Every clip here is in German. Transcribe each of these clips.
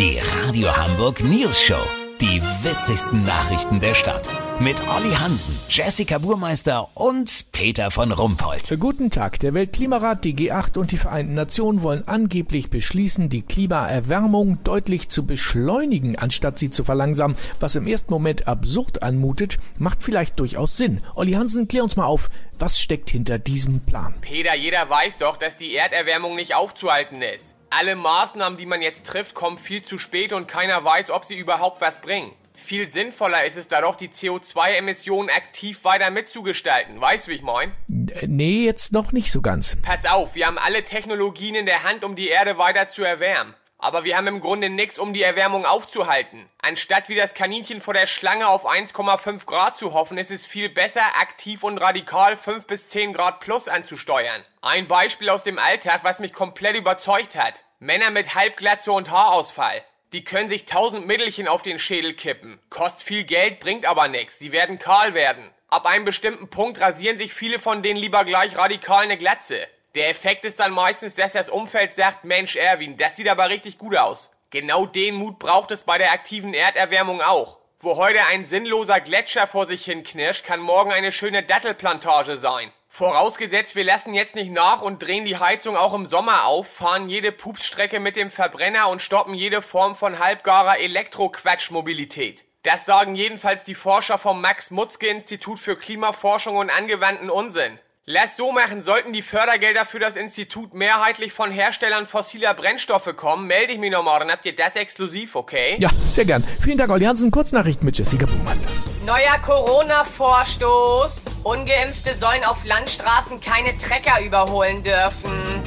Die Radio Hamburg News Show. Die witzigsten Nachrichten der Stadt. Mit Olli Hansen, Jessica Burmeister und Peter von Rumpold. Guten Tag. Der Weltklimarat, die G8 und die Vereinten Nationen wollen angeblich beschließen, die Klimaerwärmung deutlich zu beschleunigen, anstatt sie zu verlangsamen. Was im ersten Moment absurd anmutet, macht vielleicht durchaus Sinn. Olli Hansen, klär uns mal auf, was steckt hinter diesem Plan? Peter, jeder weiß doch, dass die Erderwärmung nicht aufzuhalten ist. Alle Maßnahmen, die man jetzt trifft, kommen viel zu spät und keiner weiß, ob sie überhaupt was bringen. Viel sinnvoller ist es da doch, die CO2-Emissionen aktiv weiter mitzugestalten. Weißt du, wie ich mein? Äh, Nee, jetzt noch nicht so ganz. Pass auf, wir haben alle Technologien in der Hand, um die Erde weiter zu erwärmen. Aber wir haben im Grunde nichts, um die Erwärmung aufzuhalten. Anstatt wie das Kaninchen vor der Schlange auf 1,5 Grad zu hoffen, ist es viel besser, aktiv und radikal 5 bis 10 Grad plus anzusteuern. Ein Beispiel aus dem Alltag, was mich komplett überzeugt hat. Männer mit Halbglatze und Haarausfall. Die können sich tausend Mittelchen auf den Schädel kippen. Kostet viel Geld, bringt aber nichts. Sie werden kahl werden. Ab einem bestimmten Punkt rasieren sich viele von denen lieber gleich radikal eine Glatze. Der Effekt ist dann meistens, dass das Umfeld sagt, Mensch Erwin, das sieht aber richtig gut aus. Genau den Mut braucht es bei der aktiven Erderwärmung auch. Wo heute ein sinnloser Gletscher vor sich hin knirscht, kann morgen eine schöne Dattelplantage sein. Vorausgesetzt, wir lassen jetzt nicht nach und drehen die Heizung auch im Sommer auf, fahren jede Pupsstrecke mit dem Verbrenner und stoppen jede Form von halbgarer Elektroquatschmobilität. Das sagen jedenfalls die Forscher vom Max-Mutzke-Institut für Klimaforschung und angewandten Unsinn. Lass so machen, sollten die Fördergelder für das Institut mehrheitlich von Herstellern fossiler Brennstoffe kommen, melde ich mich noch morgen. Habt ihr das exklusiv, okay? Ja, sehr gern. Vielen Dank, Olli Hansen. Kurznachrichten mit Jessica Burmeister. Neuer Corona-Vorstoß. Ungeimpfte sollen auf Landstraßen keine Trecker überholen dürfen.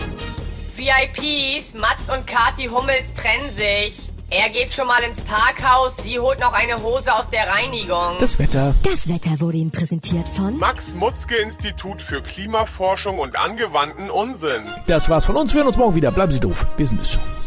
VIPs, Mats und Kati Hummels trennen sich. Er geht schon mal ins Parkhaus, sie holt noch eine Hose aus der Reinigung. Das Wetter. Das Wetter wurde Ihnen präsentiert von Max Mutzke Institut für Klimaforschung und angewandten Unsinn. Das war's von uns. Wir hören uns morgen wieder. Bleiben Sie doof. Wir sind es schon.